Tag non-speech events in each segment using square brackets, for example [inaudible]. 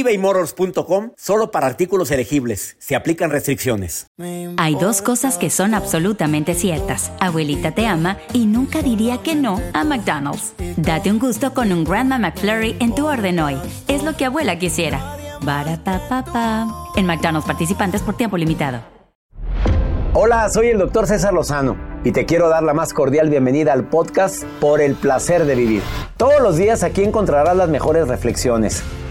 ebaymotors.com solo para artículos elegibles. Se aplican restricciones. Hay dos cosas que son absolutamente ciertas. Abuelita te ama y nunca diría que no a McDonald's. Date un gusto con un Grandma McFlurry en tu orden hoy. Es lo que abuela quisiera. Barata En McDonald's participantes por tiempo limitado. Hola, soy el doctor César Lozano y te quiero dar la más cordial bienvenida al podcast Por el placer de vivir. Todos los días aquí encontrarás las mejores reflexiones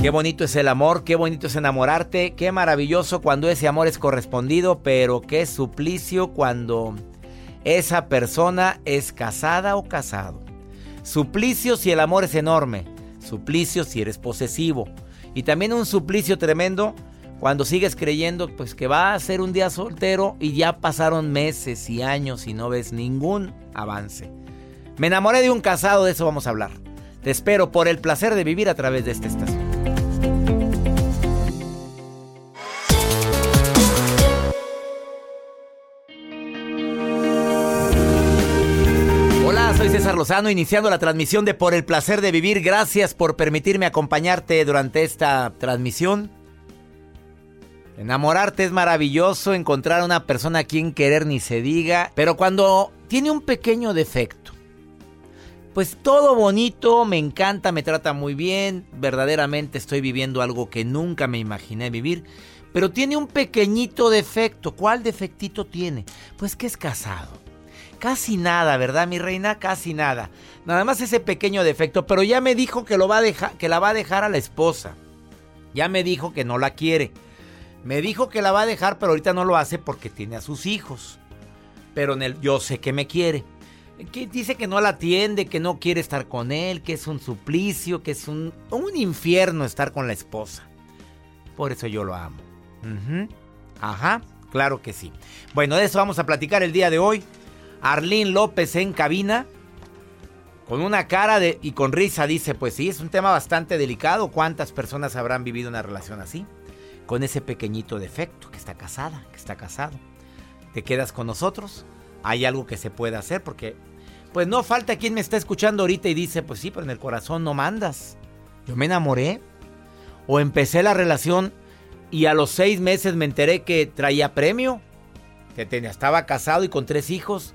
Qué bonito es el amor, qué bonito es enamorarte, qué maravilloso cuando ese amor es correspondido, pero qué suplicio cuando esa persona es casada o casado. Suplicio si el amor es enorme, suplicio si eres posesivo y también un suplicio tremendo cuando sigues creyendo pues que va a ser un día soltero y ya pasaron meses y años y no ves ningún avance. Me enamoré de un casado, de eso vamos a hablar. Te espero por el placer de vivir a través de esta estación. Lozano, iniciando la transmisión de Por el placer de vivir. Gracias por permitirme acompañarte durante esta transmisión. Enamorarte es maravilloso, encontrar a una persona a quien querer ni se diga, pero cuando tiene un pequeño defecto, pues todo bonito, me encanta, me trata muy bien, verdaderamente estoy viviendo algo que nunca me imaginé vivir, pero tiene un pequeñito defecto. ¿Cuál defectito tiene? Pues que es casado. Casi nada, ¿verdad, mi reina? Casi nada. Nada más ese pequeño defecto, pero ya me dijo que, lo va a dejar, que la va a dejar a la esposa. Ya me dijo que no la quiere. Me dijo que la va a dejar, pero ahorita no lo hace porque tiene a sus hijos. Pero en el, yo sé que me quiere. Que dice que no la atiende, que no quiere estar con él, que es un suplicio, que es un, un infierno estar con la esposa. Por eso yo lo amo. Ajá, claro que sí. Bueno, de eso vamos a platicar el día de hoy. Arlín López en cabina. Con una cara de, y con risa dice, pues sí, es un tema bastante delicado. ¿Cuántas personas habrán vivido una relación así? Con ese pequeñito defecto, que está casada, que está casado. ¿Te quedas con nosotros? Hay algo que se puede hacer porque, pues no falta quien me está escuchando ahorita y dice, pues sí, pero en el corazón no mandas. Yo me enamoré. O empecé la relación y a los seis meses me enteré que traía premio. Que tenía, estaba casado y con tres hijos.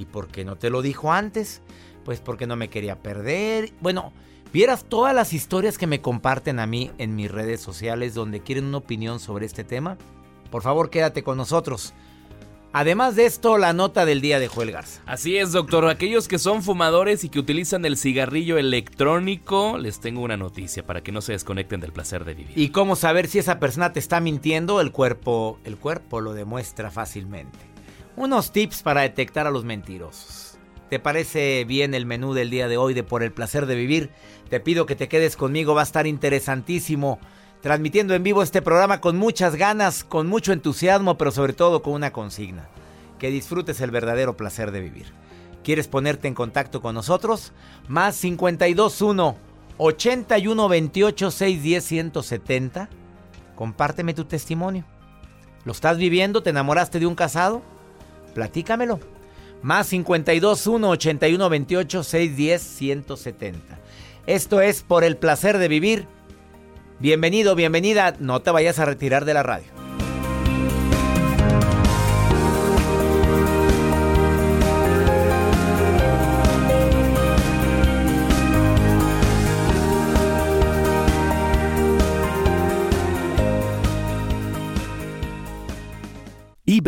¿Y por qué no te lo dijo antes? Pues porque no me quería perder. Bueno, vieras todas las historias que me comparten a mí en mis redes sociales donde quieren una opinión sobre este tema. Por favor, quédate con nosotros. Además de esto, la nota del día de Joel Garza. Así es, doctor. Aquellos que son fumadores y que utilizan el cigarrillo electrónico, les tengo una noticia para que no se desconecten del placer de vivir. ¿Y cómo saber si esa persona te está mintiendo? El cuerpo, el cuerpo lo demuestra fácilmente unos tips para detectar a los mentirosos. ¿Te parece bien el menú del día de hoy de Por el placer de vivir? Te pido que te quedes conmigo, va a estar interesantísimo. Transmitiendo en vivo este programa con muchas ganas, con mucho entusiasmo, pero sobre todo con una consigna. Que disfrutes el verdadero placer de vivir. ¿Quieres ponerte en contacto con nosotros? Más 521 8128 610 170. Compárteme tu testimonio. ¿Lo estás viviendo? ¿Te enamoraste de un casado? Platícamelo. Más 52 1 81 28 610 170. Esto es por el placer de vivir. Bienvenido, bienvenida. No te vayas a retirar de la radio.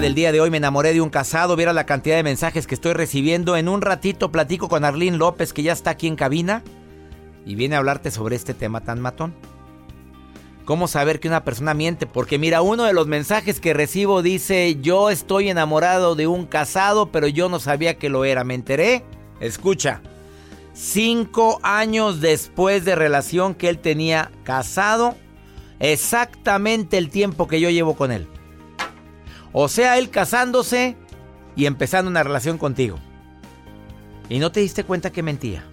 Del día de hoy me enamoré de un casado. Viera la cantidad de mensajes que estoy recibiendo. En un ratito platico con Arlene López, que ya está aquí en cabina. Y viene a hablarte sobre este tema tan matón. ¿Cómo saber que una persona miente? Porque mira, uno de los mensajes que recibo dice, yo estoy enamorado de un casado, pero yo no sabía que lo era. Me enteré. Escucha, cinco años después de relación que él tenía casado, exactamente el tiempo que yo llevo con él. O sea, él casándose y empezando una relación contigo. Y no te diste cuenta que mentía.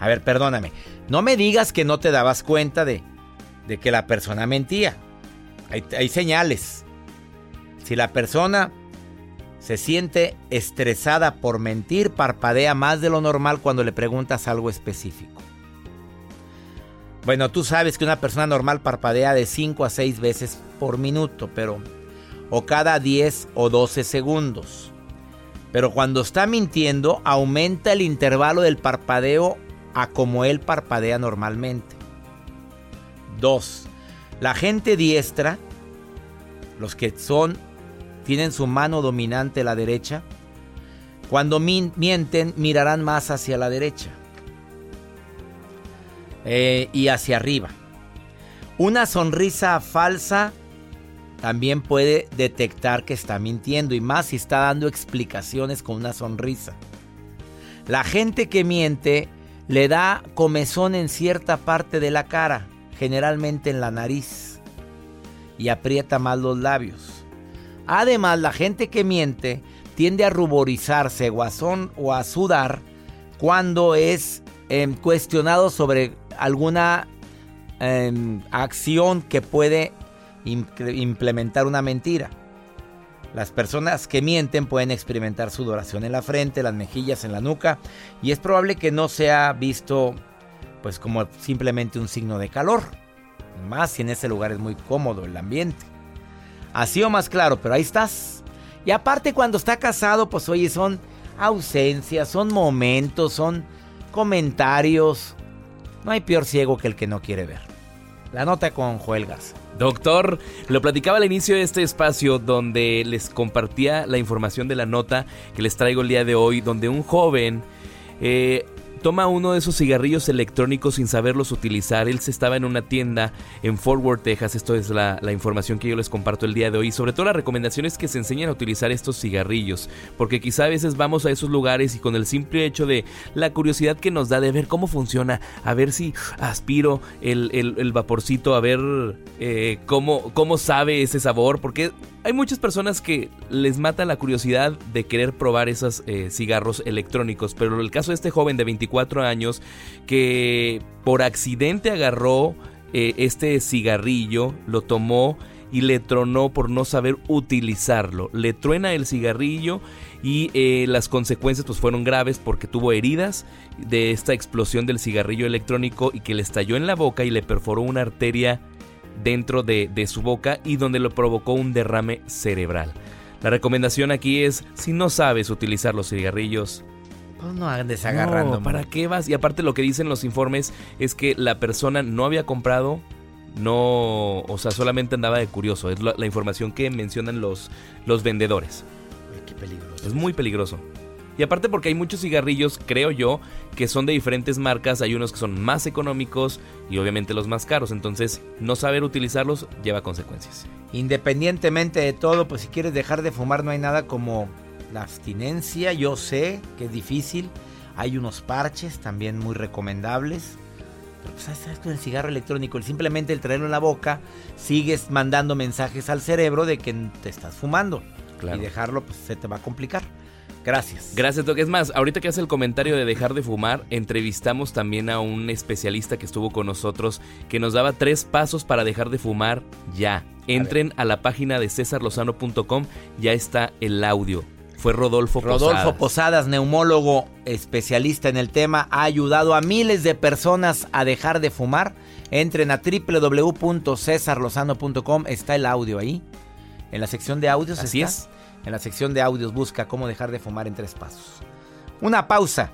A ver, perdóname. No me digas que no te dabas cuenta de, de que la persona mentía. Hay, hay señales. Si la persona se siente estresada por mentir, parpadea más de lo normal cuando le preguntas algo específico. Bueno, tú sabes que una persona normal parpadea de 5 a 6 veces por minuto, pero o cada 10 o 12 segundos. Pero cuando está mintiendo, aumenta el intervalo del parpadeo a como él parpadea normalmente. 2. La gente diestra, los que son tienen su mano dominante la derecha, cuando mienten mirarán más hacia la derecha eh, y hacia arriba. Una sonrisa falsa también puede detectar que está mintiendo y más si está dando explicaciones con una sonrisa. La gente que miente le da comezón en cierta parte de la cara, generalmente en la nariz, y aprieta más los labios. Además, la gente que miente tiende a ruborizarse o a, o a sudar cuando es eh, cuestionado sobre alguna eh, acción que puede implementar una mentira. Las personas que mienten pueden experimentar sudoración en la frente, las mejillas, en la nuca y es probable que no sea visto pues como simplemente un signo de calor. Más si en ese lugar es muy cómodo el ambiente. Así o más claro, pero ahí estás. Y aparte cuando está casado, pues oye, son ausencias, son momentos, son comentarios. No hay peor ciego que el que no quiere ver. La nota con Joel Garza. Doctor, lo platicaba al inicio de este espacio donde les compartía la información de la nota que les traigo el día de hoy, donde un joven eh, toma uno de esos cigarrillos electrónicos sin saberlos utilizar. Él se estaba en una tienda en Fort Worth, Texas. Esto es la, información que yo les comparto el día de hoy. Sobre todo la recomendación es que se enseñen a utilizar estos cigarrillos. Porque quizá a veces vamos a esos lugares y con el simple hecho de la curiosidad que nos da de ver cómo funciona, a ver si aspiro el, el, vaporcito, a ver eh, cómo, cómo sabe ese sabor. Porque hay muchas personas que les mata la curiosidad de querer probar esos eh, cigarros electrónicos, pero el caso de este joven de 24 años que por accidente agarró eh, este cigarrillo, lo tomó y le tronó por no saber utilizarlo. Le truena el cigarrillo y eh, las consecuencias pues fueron graves porque tuvo heridas de esta explosión del cigarrillo electrónico y que le estalló en la boca y le perforó una arteria dentro de, su boca y donde lo provocó un derrame cerebral. La recomendación aquí es, si no sabes utilizar los cigarrillos, pues no andes agarrando. ¿Para qué vas? Y aparte lo que dicen los informes es que la persona no había comprado, no, o sea, solamente andaba de curioso. Es la, información que mencionan los, los vendedores. qué peligroso. Es muy peligroso. Y aparte porque hay muchos cigarrillos, creo yo, que son de diferentes marcas, hay unos que son más económicos y obviamente los más caros, entonces no saber utilizarlos lleva consecuencias. Independientemente de todo, pues si quieres dejar de fumar no hay nada como la abstinencia, yo sé que es difícil, hay unos parches también muy recomendables. Pero pues sabes con el cigarro electrónico, simplemente el traerlo en la boca, sigues mandando mensajes al cerebro de que te estás fumando. Y dejarlo pues se te va a complicar. Gracias. Gracias, Doc. Es más, ahorita que hace el comentario de dejar de fumar, entrevistamos también a un especialista que estuvo con nosotros que nos daba tres pasos para dejar de fumar ya. Entren a, la página de cesarlozano.com, ya está el audio. Fue Rodolfo, Rodolfo Posadas, neumólogo especialista en el tema, ha ayudado a miles de personas a dejar de fumar. Entren a www.cesarlozano.com, está el audio ahí. En la sección de audios Así es. En la sección de audios busca cómo dejar de fumar en tres pasos. Una pausa.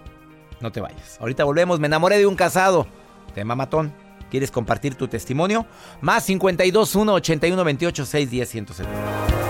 No te vayas. Ahorita volvemos. Me enamoré de un casado. Tema matón. ¿Quieres compartir tu testimonio? Más 52 1 81 28 6 10 170.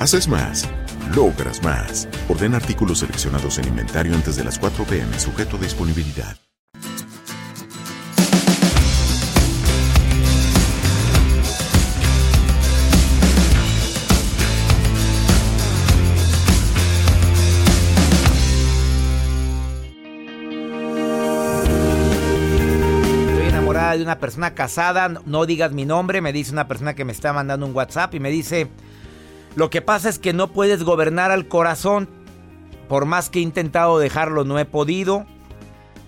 Haces más, logras más. Orden artículos seleccionados en inventario antes de las 4 pm, sujeto a disponibilidad. de una persona casada, no digas mi nombre, me dice una persona que me está mandando un WhatsApp y me dice, lo que pasa es que no puedes gobernar al corazón, por más que he intentado dejarlo no he podido,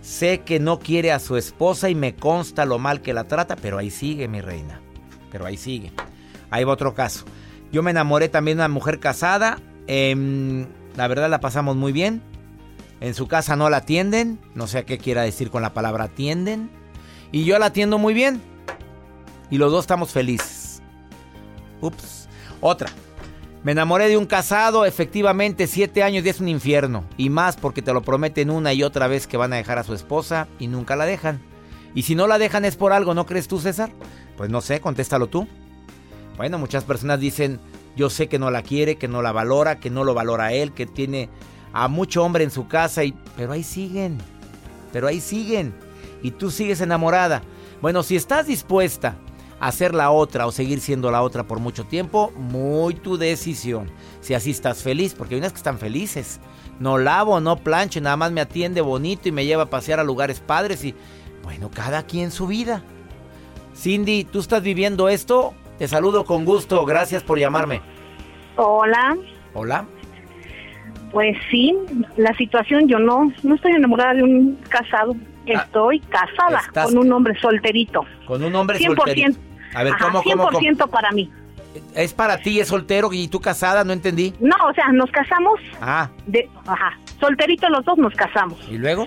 Sé que no quiere a su esposa y me consta lo mal que la trata, pero ahí sigue mi reina. Pero ahí sigue. Ahí va otro caso. Yo me enamoré también de una mujer casada. Em, la verdad la pasamos muy bien. En su casa no la atienden. No sé qué quiera decir con la palabra atienden. Y yo la atiendo muy bien. Y los dos estamos felices. Ups. Otra. Me enamoré de un casado, efectivamente, siete años y es un infierno. Y más porque te lo prometen una y otra vez que van a dejar a su esposa y nunca la dejan. Y si no la dejan es por algo, ¿no crees tú, César? Pues no sé, contéstalo tú. Bueno, muchas personas dicen, yo sé que no la quiere, que no la valora, que no lo valora él, que tiene a mucho hombre en su casa, y... pero ahí siguen, pero ahí siguen. Y tú sigues enamorada. Bueno, si estás dispuesta hacer la otra o seguir siendo la otra por mucho tiempo, muy tu decisión. Si así estás feliz, porque hay unas que están felices. No lavo, no plancho, nada más me atiende bonito y me lleva a pasear a lugares padres y bueno, cada quien su vida. Cindy, ¿tú estás viviendo esto? Te saludo con gusto, gracias por llamarme. Hola. Hola. Pues sí, la situación, yo no, no estoy enamorada de un casado, ah, estoy casada con un hombre solterito. Con un hombre 100%, solterito. A ver, ¿cómo, 100% para mí. ¿Es para ti, es soltero y tú casada? No entendí. No, o sea, nos casamos. Ah. De, ajá, solterito los dos nos casamos. ¿Y luego?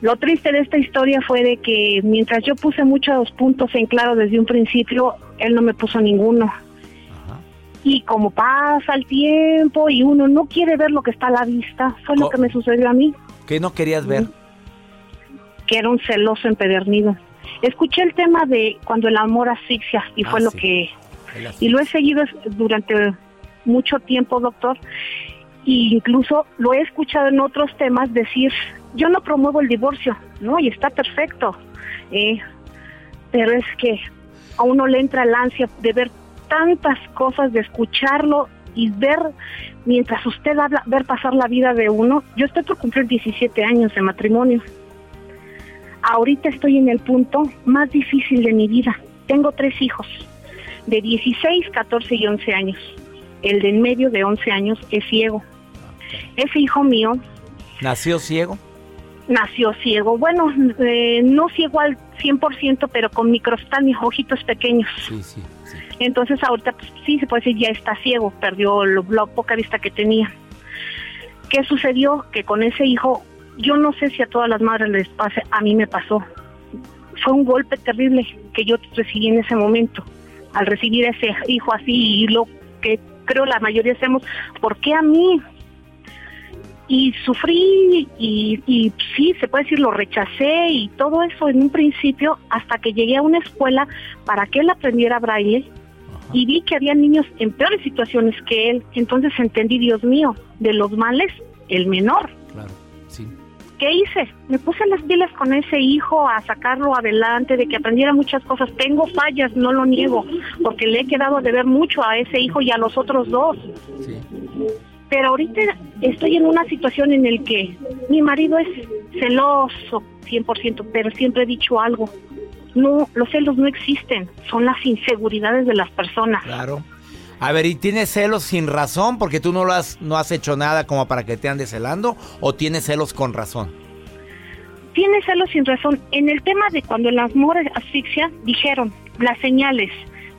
Lo triste de esta historia fue de que mientras yo puse muchos puntos en claro desde un principio, él no me puso ninguno. Ajá. Y como pasa el tiempo y uno no quiere ver lo que está a la vista, fue lo que me sucedió a mí. ¿Qué no querías ver? Que era un celoso empedernido. Escuché el tema de cuando el amor asfixia y fue ah, lo que... Y lo he seguido durante mucho tiempo, doctor. E incluso lo he escuchado en otros temas decir, yo no promuevo el divorcio, ¿no? Y está perfecto. Eh, pero es que a uno le entra el ansia de ver tantas cosas, de escucharlo y ver, mientras usted habla, ver pasar la vida de uno. Yo estoy por cumplir 17 años de matrimonio ahorita estoy en el punto más difícil de mi vida. Tengo tres hijos, de 16, 14 y 11 años. El de en medio de 11 años es ciego. Ese hijo mío... ¿Nació ciego? Nació ciego. Bueno, eh, no ciego al 100%, pero con microstáneos, ojitos pequeños. Sí, sí, Entonces ahorita pues, sí se puede decir ya está ciego, perdió la poca vista que tenía. ¿Qué sucedió? Que con ese hijo yo no sé si a todas las madres les pase, a mí me pasó. Fue un golpe terrible que yo recibí en ese momento, al recibir a ese hijo así y lo que creo la mayoría hacemos, ¿por qué a mí? Y sufrí y, sí, se puede decir, lo rechacé y todo eso en un principio hasta que llegué a una escuela para que él aprendiera braille y vi que había niños en peores situaciones que él. Entonces entendí, Dios mío, de los males, el menor. Claro. ¿Qué hice? Me puse las pilas con ese hijo a sacarlo adelante, de que aprendiera muchas cosas. Tengo fallas, no lo niego, porque le he quedado de ver mucho a ese hijo y a los otros dos. Pero ahorita estoy en una situación en la que mi marido es celoso 100%, pero siempre he dicho algo. No, los celos no existen, son las inseguridades de las personas. Claro. A ver, ¿y tienes celos sin razón porque tú no has, no has hecho nada como para que te andes celando o tienes celos con razón? Tiene celos sin razón. En el tema de cuando el amor asfixia, dijeron las señales.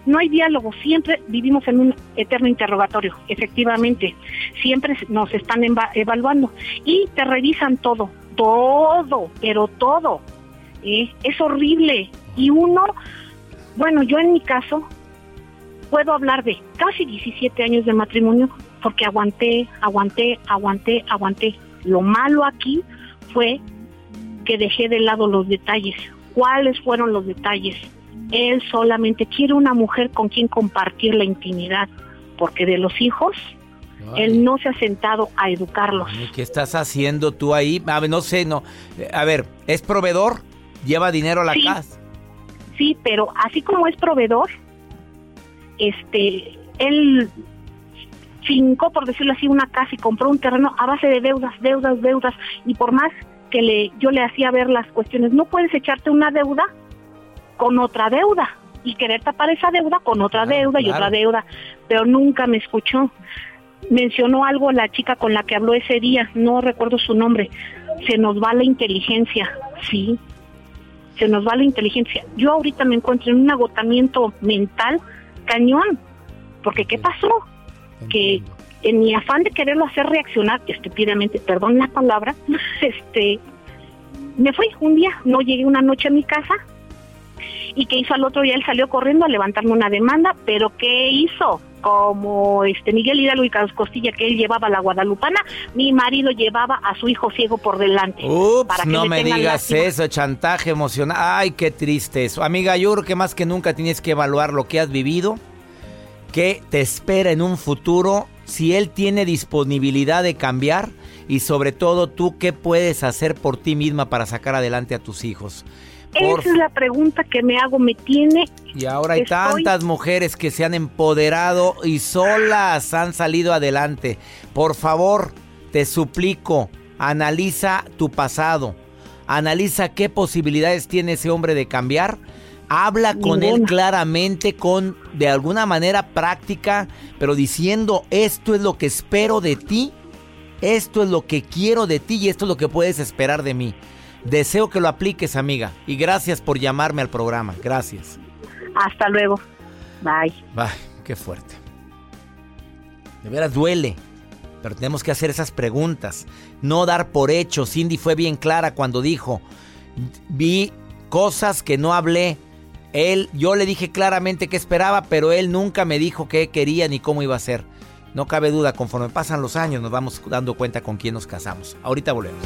No hay diálogo, siempre vivimos en un eterno interrogatorio, efectivamente. Siempre nos están evaluando y te revisan todo, todo, pero todo. ¿eh? Es horrible. Y uno, bueno, yo en mi caso, puedo hablar de casi 17 años de matrimonio porque aguanté, aguanté, aguanté, aguanté. Lo malo aquí fue que dejé de lado los detalles. ¿Cuáles fueron los detalles? Él solamente quiere una mujer con quien compartir la intimidad, porque de los hijos, él no se ha sentado a educarlos. ¿Qué estás haciendo tú ahí? A ver, no sé, no. A ver, ¿es proveedor? ¿Lleva dinero a la casa? Sí, pero así como es proveedor, este, él fincó, por decirlo así, una casa y compró un terreno a base de deudas, deudas, deudas, y por más que le, yo le hacía ver las cuestiones, no puedes echarte una deuda con otra deuda y querer tapar esa deuda con otra deuda y otra deuda, pero nunca me escuchó. Mencionó algo la chica con la que habló ese día, no recuerdo su nombre, se nos va la inteligencia, sí, se nos va la inteligencia. Yo ahorita me encuentro en un agotamiento mental cañón, porque ¿qué pasó? Que en mi afán de quererlo hacer reaccionar estúpidamente, perdón la palabra, [laughs] este, me fui un día, no llegué una noche a mi casa. Y que hizo al otro día él salió corriendo a levantarme una demanda, pero ¿qué hizo? Como este Miguel Hidalgo y Carlos Costilla que él llevaba a la guadalupana, mi marido llevaba a su hijo ciego por delante. Ups, no me digas eso, chantaje emocional. Ay, qué triste eso. Amiga, yo creo que más que nunca tienes que evaluar lo que has vivido, qué te espera en un futuro, si él tiene disponibilidad de cambiar y sobre todo tú qué puedes hacer por ti misma para sacar adelante a tus hijos. Esa es la pregunta que me hago, me tiene... Y ahora hay tantas mujeres que se han empoderado y solas han salido adelante. Por favor, te suplico, analiza tu pasado, analiza qué posibilidades tiene ese hombre de cambiar. Habla con él claramente, con de alguna manera práctica, pero diciendo esto es lo que espero de ti, esto es lo que quiero de ti y esto es lo que puedes esperar de mí. Deseo que lo apliques, amiga. Y gracias por llamarme al programa. Gracias. Hasta luego. Bye. Bye. Qué fuerte. De veras duele. Pero tenemos que hacer esas preguntas. No dar por hecho. Cindy fue bien clara cuando dijo, vi cosas que no hablé. Él, yo le dije claramente qué esperaba, pero él nunca me dijo qué quería ni cómo iba a ser. No cabe duda, conforme pasan los años nos vamos dando cuenta con quién nos casamos. Ahorita volvemos.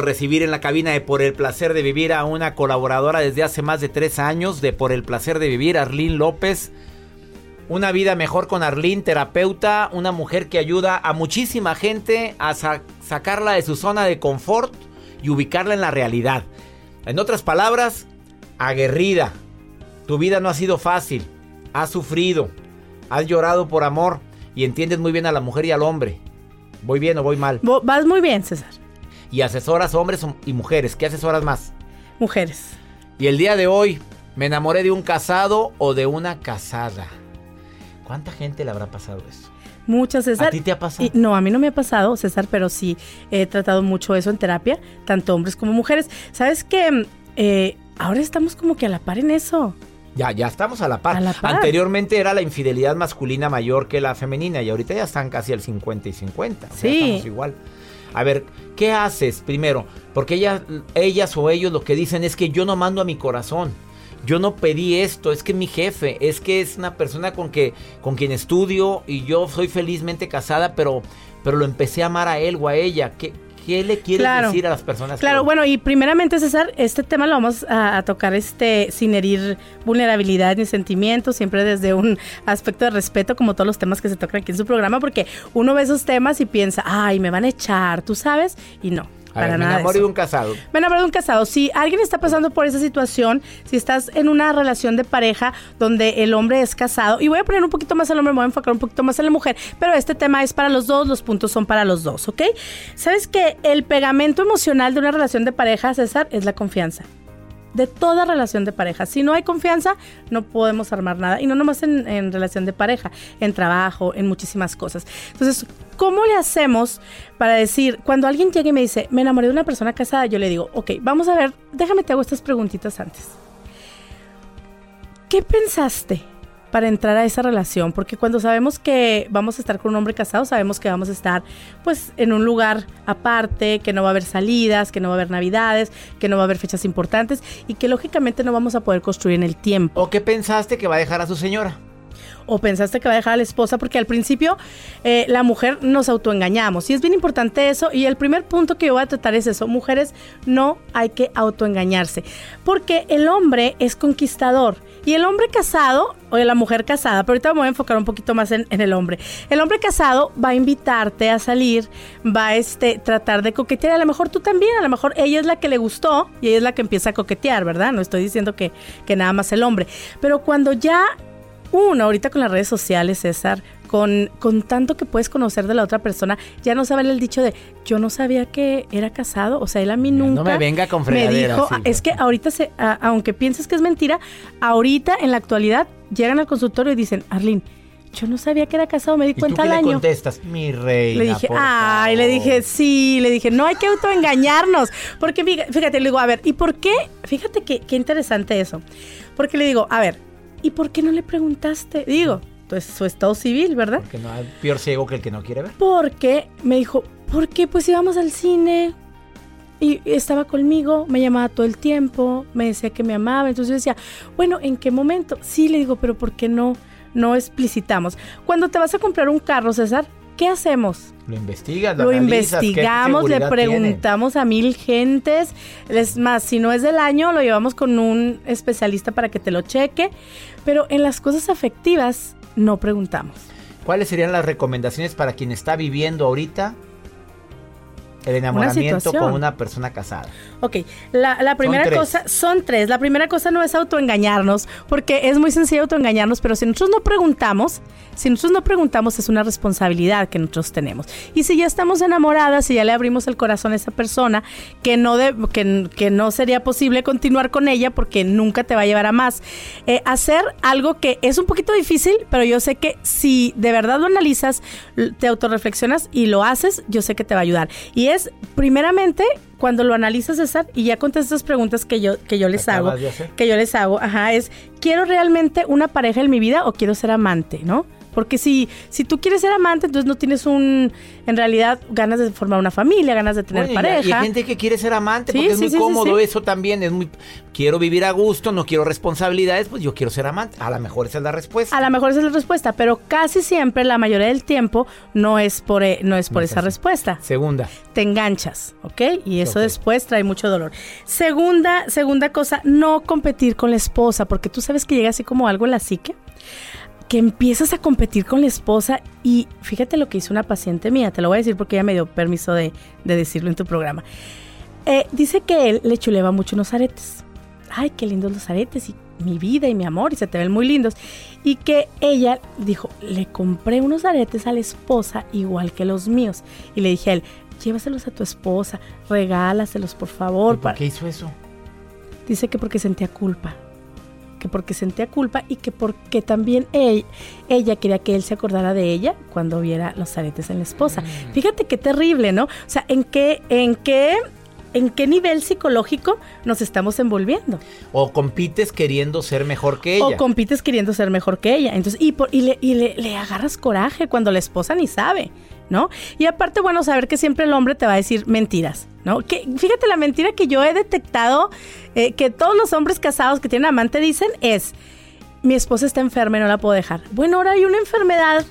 Recibir en la cabina de Por el Placer de Vivir a una colaboradora desde hace más de tres años de Por el Placer de Vivir, Arlene López. Una vida mejor con Arlene, terapeuta, una mujer que ayuda a muchísima gente a sacarla de su zona de confort y ubicarla en la realidad. En otras palabras, aguerrida. Tu vida no ha sido fácil, has sufrido, has llorado por amor y entiendes muy bien a la mujer y al hombre. ¿Voy bien o voy mal? Vas muy bien, César y asesoras hombres y mujeres. ¿Qué asesoras más? Mujeres. Y el día de hoy me enamoré de un casado o de una casada. ¿Cuánta gente le habrá pasado eso? Muchas, César. ¿A ti te ha pasado? no, a mí no me ha pasado, César, pero sí he tratado mucho eso en terapia, tanto hombres como mujeres. ¿Sabes qué? Eh, ahora estamos como que a la par en eso. Ya, ya estamos a la, par. Anteriormente era la infidelidad masculina mayor que la femenina y ahorita ya están casi al 50 y 50. sí. estamos igual. A ver, ¿qué haces primero? Porque ellas, ellas o ellos lo que dicen es que yo no mando a mi corazón. yo no pedí esto, es que mi jefe, es que es una persona con que con quien estudio y yo soy felizmente casada, pero pero lo empecé a amar a él o a ella. ¿Qué, qué le quieres decir a las personas? Claro, bueno, y primeramente, César, este tema lo vamos a, tocar este sin herir vulnerabilidad ni sentimientos, siempre desde un aspecto de respeto, como todos los temas que se tocan aquí en su programa, porque uno ve esos temas y piensa, ay, me van a echar, tú sabes, y no me enamoré de, un casado. Me enamoré de un casado. Si alguien está pasando por esa situación, si estás en una relación de pareja donde el hombre es casado, y voy a poner un poquito más al hombre, me voy a enfocar un poquito más en la mujer, pero este tema es para los dos, los puntos son para los dos, ¿ok? ¿Sabes que el pegamento emocional de una relación de pareja, César, es la confianza? De toda relación de pareja. Si no hay confianza, no podemos armar nada. Y no nomás en, relación de pareja, en trabajo, en muchísimas cosas. Entonces, ¿cómo le hacemos para decir, cuando alguien llega y me dice, me enamoré de una persona casada, yo le digo, ok, vamos a ver, déjame te hago estas preguntitas antes. ¿Qué pensaste para entrar a esa relación, porque cuando sabemos que vamos a estar con un hombre casado, sabemos que vamos a estar pues en un lugar aparte, que no va a haber salidas, que no va a haber navidades, que no va a haber fechas importantes y que lógicamente no vamos a poder construir en el tiempo. ¿O qué pensaste que va a dejar a su señora? O pensaste que va a dejar a la esposa, porque al principio eh, la mujer nos autoengañamos. Y es bien importante eso. Y el primer punto que yo voy a tratar es eso. Mujeres, no hay que autoengañarse. Porque el hombre es conquistador. Y el hombre casado, o la mujer casada, pero ahorita me voy a enfocar un poquito más en, el hombre. El hombre casado va a invitarte a salir, va a este, tratar de coquetear. A lo mejor tú también, a lo mejor ella es la que le gustó y ella es la que empieza a coquetear, ¿verdad? No estoy diciendo que, que nada más el hombre. Pero cuando ya uno, ahorita con las redes sociales, César, con, con tanto que puedes conocer de la otra persona, ya no sabe el dicho de yo no sabía que era casado, o sea, él a mí nunca no me venga con me dijo, es que ahorita se, aunque pienses que es mentira, ahorita en la actualidad llegan al consultorio y dicen, Arlene, yo no sabía que era casado, me di cuenta al año. Le contestas, mi reina. Le dije, ay, le dije, sí, le dije, no hay que autoengañarnos. Porque fíjate, le digo, a ver, ¿y por qué? Fíjate qué, qué interesante eso. Porque le digo, a ver, ¿y por qué no le preguntaste? Digo, pues su estado civil, ¿verdad? Porque no hay peor ciego que el que no quiere ver. Porque me dijo, ¿por qué? Pues íbamos al cine y estaba conmigo, me llamaba todo el tiempo, me decía que me amaba, entonces yo decía, bueno, ¿en qué momento? Sí, le digo, pero ¿por qué no, no explicitamos? Cuando te vas a comprar un carro, César, ¿qué hacemos? Lo investigas, lo, investigamos, le preguntamos a mil gentes. Es más, si no es del año, lo llevamos con un especialista para que te lo cheque. Pero en las cosas afectivas no preguntamos. ¿Cuáles serían las recomendaciones para quien está viviendo ahorita el enamoramiento con una persona casada. Ok, la, primera cosa, son tres. La primera cosa no es autoengañarnos, porque es muy sencillo autoengañarnos, pero si nosotros no preguntamos, si nosotros no preguntamos es una responsabilidad que nosotros tenemos. Y si ya estamos enamoradas, si ya le abrimos el corazón a esa persona, que no, de, que, no sería posible continuar con ella porque nunca te va a llevar a más. Eh, hacer algo que es un poquito difícil, pero yo sé que si de verdad lo analizas, te autorreflexionas y lo haces, yo sé que te va a ayudar. Y primeramente, cuando lo analizas, César, y ya contestas preguntas que yo, que yo les hago, que yo les hago, ajá, es, ¿quiero realmente una pareja en mi vida o quiero ser amante, no? Porque si, si tú quieres ser amante, entonces no tienes un, en realidad, ganas de formar una familia, ganas de tener pareja. Y hay gente que quiere ser amante porque es muy cómodo eso también, es muy, quiero vivir a gusto, no quiero responsabilidades, pues yo quiero ser amante. A lo mejor esa es la respuesta. A lo mejor esa es la respuesta, pero casi siempre, la mayoría del tiempo, no es por, eh, no es por esa respuesta. Segunda. Te enganchas, ¿ok? Y eso después trae mucho dolor. Segunda, segunda cosa, no competir con la esposa, porque tú sabes que llega así como algo en la psique que empiezas a competir con la esposa y fíjate lo que hizo una paciente mía, te lo voy a decir porque ella me dio permiso de, decirlo en tu programa. Eh, dice que él le chuleba mucho unos aretes. Ay, qué lindos los aretes y mi vida y mi amor y se te ven muy lindos. Y que ella dijo, le compré unos aretes a la esposa igual que los míos. Y le dije a él, llévaselos a tu esposa, regálaselos por favor. ¿Por qué hizo eso? Dice que porque sentía culpa que porque sentía culpa y que porque también él, ella quería que él se acordara de ella cuando viera los aretes en la esposa. Mm. Fíjate qué terrible, ¿no? O sea, en qué, en qué en qué nivel psicológico nos estamos envolviendo. O compites queriendo ser mejor que ella. O compites queriendo ser mejor que ella. Entonces, y, por, y, le, y le, le agarras coraje cuando la esposa ni sabe. ¿no? Y aparte, bueno, saber que siempre el hombre te va a decir mentiras, ¿no? Que, fíjate, la mentira que yo he detectado eh, que todos los hombres casados que tienen amante dicen es, mi esposa está enferma y no la puedo dejar. Bueno, ahora hay una enfermedad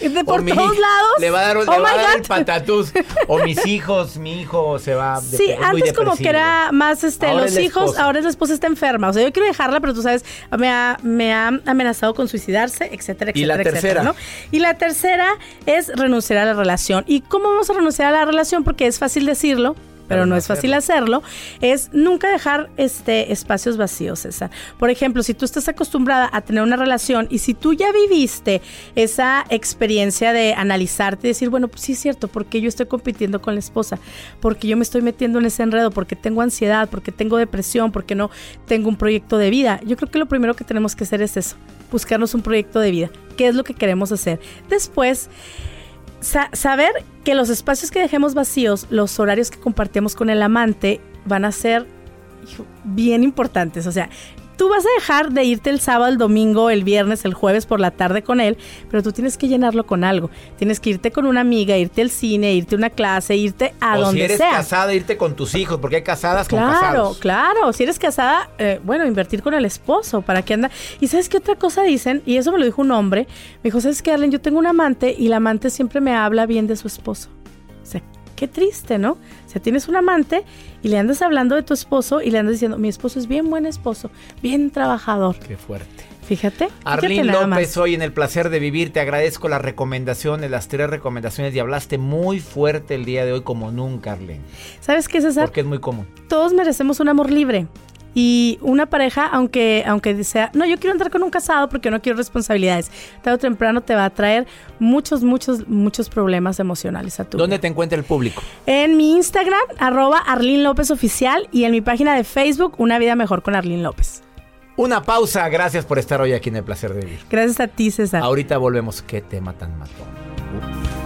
de por, todos lados. Le va a dar, oh el patatús. O mis hijos, mi hijo se va. Sí, antes como que era más este los hijos, ahora es la esposa está enferma. O sea, yo quiero dejarla, pero tú sabes, me ha, me ha amenazado con suicidarse, etcétera, etcétera. Y la tercera. ¿no? Y la tercera es renunciar a la relación. ¿Y cómo vamos a renunciar a la relación? Porque es fácil decirlo pero no es fácil hacerlo, es nunca dejar este espacios vacíos, César. Por ejemplo, si tú estás acostumbrada a tener una relación y si tú ya viviste esa experiencia de analizarte y decir, bueno, pues sí es cierto, porque yo estoy compitiendo con la esposa, porque yo me estoy metiendo en ese enredo, porque tengo ansiedad, porque tengo depresión, porque no tengo un proyecto de vida. Yo creo que lo primero que tenemos que hacer es eso, buscarnos un proyecto de vida. ¿Qué es lo que queremos hacer? Después, saber que los espacios que dejemos vacíos, los horarios que compartimos con el amante, van a ser bien importantes. O sea, tú vas a dejar de irte el sábado, el domingo, el viernes, el jueves por la tarde con él, pero tú tienes que llenarlo con algo. Tienes que irte con una amiga, irte al cine, irte a una clase, irte a donde sea. Si eres casada, irte con tus hijos, porque hay casadas claro, con casados. Claro, claro. Si eres casada, eh, bueno, invertir con el esposo, para que anda. Y sabes qué otra cosa dicen, y eso me lo dijo un hombre, me dijo, ¿sabes qué, Arlen? Yo tengo un amante y la amante siempre me habla bien de su esposo. O sea, qué triste, ¿no? O sea, tienes un amante y le andas hablando de tu esposo y le andas diciendo, mi esposo es bien buen esposo, bien trabajador. Qué fuerte. Fíjate. Arlene López, hoy en el placer de vivir, te agradezco las recomendaciones, las tres recomendaciones y hablaste muy fuerte el día de hoy como nunca, Arlene. ¿Sabes qué, César? Porque es muy común. Todos merecemos un amor libre. Y una pareja, aunque, aunque sea, no, yo quiero entrar con un casado porque no quiero responsabilidades, tarde o temprano te va a traer muchos, muchos, muchos problemas emocionales a tu ¿Dónde te encuentra el público? En mi Instagram, arroba Arlene López Oficial, y en mi página de Facebook, Una Vida Mejor con Arlene López. Una pausa, gracias por estar hoy aquí en el placer de vivir. Gracias a ti, César. Ahorita volvemos. Qué tema tan matón.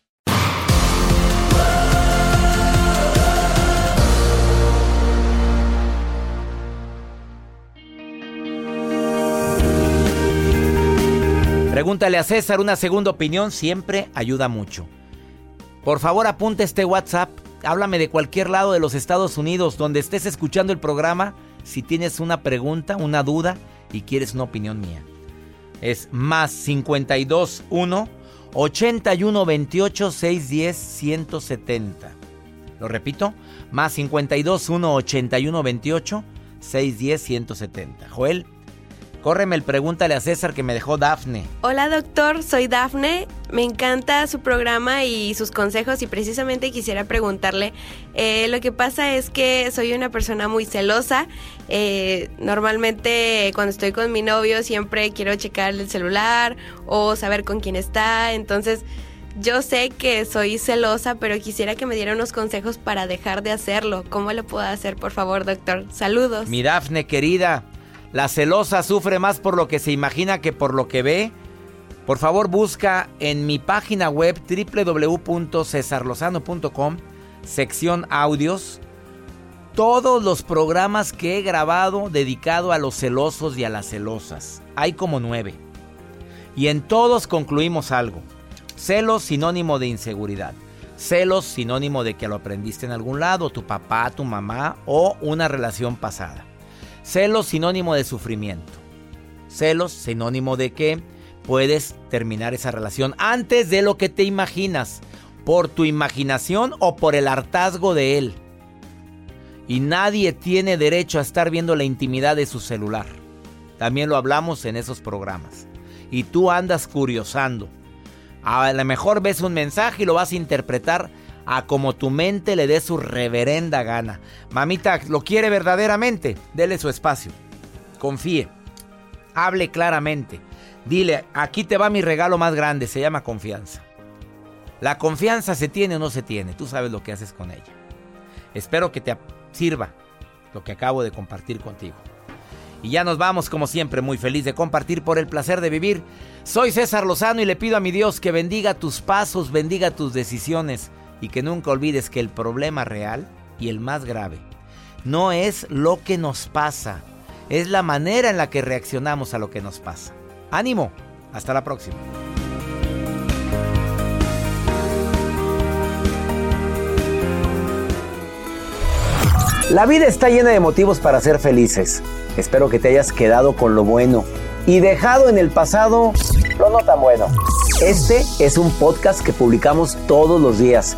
Pregúntale a César, una segunda opinión siempre ayuda mucho. Por favor, apunte este WhatsApp. Háblame de cualquier lado de los Estados Unidos donde estés escuchando el programa. Si tienes una pregunta, una duda y quieres una opinión mía. Es más 52 1 81 28 610 170. Lo repito, más 52 1 81 28 610 170. Joel, Córreme el pregúntale a César que me dejó Dafne. Hola doctor, soy Dafne. Me encanta su programa y sus consejos y precisamente quisiera preguntarle, eh, lo que pasa es que soy una persona muy celosa. Eh, normalmente cuando estoy con mi novio siempre quiero checar el celular o saber con quién está. Entonces yo sé que soy celosa, pero quisiera que me diera unos consejos para dejar de hacerlo. ¿Cómo lo puedo hacer, por favor, doctor? Saludos. Mi Dafne, querida, la celosa sufre más por lo que se imagina que por lo que ve. Por favor, busca en mi página web www.cesarlozano.com, sección audios, todos los programas que he grabado dedicado a los celosos y a las celosas. Hay como nueve. Y en todos concluimos algo. Celos sinónimo de inseguridad. Celos sinónimo de que lo aprendiste en algún lado, tu papá, tu mamá o una relación pasada. Celos sinónimo de sufrimiento. Celos sinónimo de que puedes terminar esa relación antes de lo que te imaginas, por tu imaginación o por el hartazgo de él. Y nadie tiene derecho a estar viendo la intimidad de su celular. También lo hablamos en esos programas. Y tú andas curiosando a lo mejor ves un mensaje y lo vas a interpretar a como tu mente le dé su reverenda gana. Mamita, ¿lo quiere verdaderamente? Dele su espacio. Confíe. Hable claramente. Dile, aquí te va mi regalo más grande, se llama confianza. La confianza se tiene o no se tiene, tú sabes lo que haces con ella. Espero que te sirva lo que acabo de compartir contigo. Y ya nos vamos, como siempre, muy feliz de compartir por el placer de vivir. Soy César Lozano y le pido a mi Dios que bendiga tus pasos, bendiga tus decisiones y que nunca olvides que el problema real y el más grave no es lo que nos pasa, es la manera en la que reaccionamos a lo que nos pasa. Ánimo, hasta la próxima. La vida está llena de motivos para ser felices. Espero que te hayas quedado con lo bueno y dejado en el pasado lo no tan bueno. Este es un podcast que publicamos todos los días,